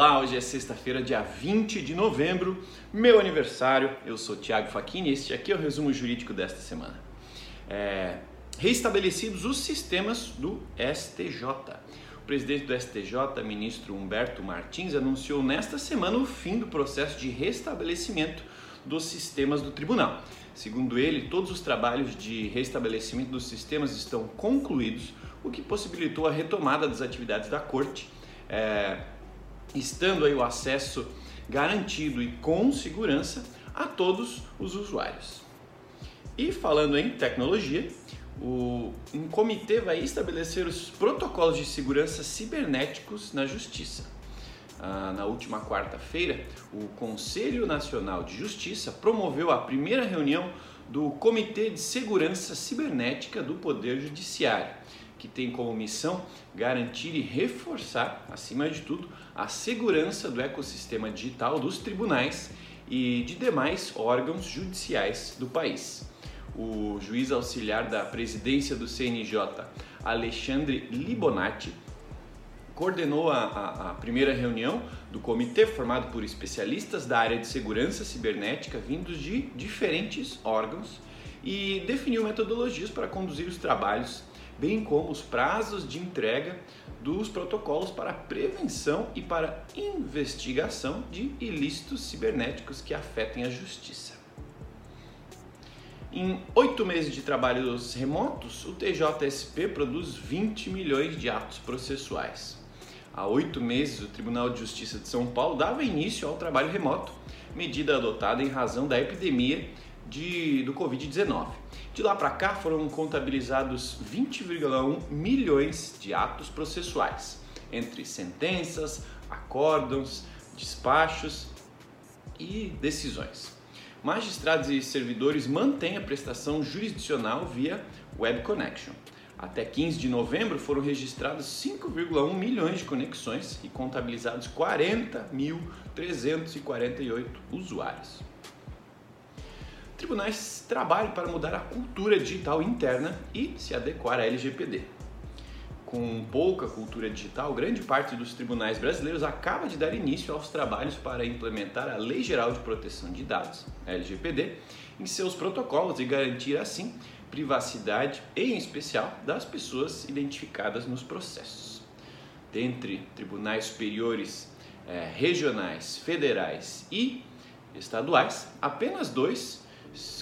Olá, hoje é sexta-feira, dia 20 de novembro, meu aniversário. Eu sou Thiago Facchini e este aqui é o resumo jurídico desta semana. É, reestabelecidos os sistemas do STJ. O presidente do STJ, ministro Humberto Martins, anunciou nesta semana o fim do processo de restabelecimento dos sistemas do tribunal. Segundo ele, todos os trabalhos de restabelecimento dos sistemas estão concluídos, o que possibilitou a retomada das atividades da corte. É, estando aí o acesso garantido e com segurança a todos os usuários. E falando em tecnologia, o, um comitê vai estabelecer os protocolos de segurança cibernéticos na Justiça. Ah, na última quarta-feira, o Conselho Nacional de Justiça promoveu a primeira reunião do Comitê de Segurança Cibernética do Poder Judiciário, que tem como missão garantir e reforçar, acima de tudo, a segurança do ecossistema digital dos tribunais e de demais órgãos judiciais do país. O juiz auxiliar da presidência do CNJ, Alexandre Libonati, coordenou a, a, a, primeira reunião do comitê formado por especialistas da área de segurança cibernética vindos de diferentes órgãos e definiu metodologias para conduzir os trabalhos bem como os prazos de entrega dos protocolos para prevenção e para investigação de ilícitos cibernéticos que afetem a justiça. Em oito meses de trabalhos remotos, o TJSP produz 20 milhões de atos processuais. Há oito meses, o Tribunal de Justiça de São Paulo dava início ao trabalho remoto, medida adotada em razão da epidemia de, do Covid-19. De lá para cá foram contabilizados 20,1 milhões de atos processuais, entre sentenças, acórdãos, despachos e decisões. Magistrados e servidores mantêm a prestação jurisdicional via Web Connection. Até 15 de novembro foram registrados 5,1 milhões de conexões e contabilizados 40.348 usuários tribunais trabalham para mudar a cultura digital interna e se adequar à LGPD. Com pouca cultura digital, grande parte dos tribunais brasileiros acaba de dar início aos trabalhos para implementar a Lei Geral de Proteção de Dados, LGPD, em seus protocolos e garantir assim privacidade, em especial das pessoas identificadas nos processos. Dentre tribunais superiores eh, regionais, federais e estaduais, apenas dois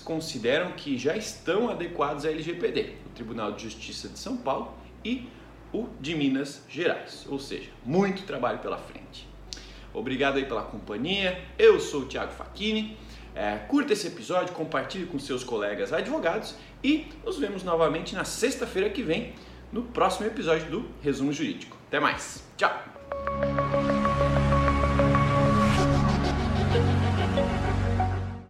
consideram que já estão adequados à LGPD, o Tribunal de Justiça de São Paulo e o de Minas Gerais, ou seja, muito trabalho pela frente. Obrigado aí pela companhia, eu sou o Thiago Facchini, é, curta esse episódio, compartilhe com seus colegas advogados e nos vemos novamente na sexta-feira que vem no próximo episódio do Resumo Jurídico. Até mais, tchau!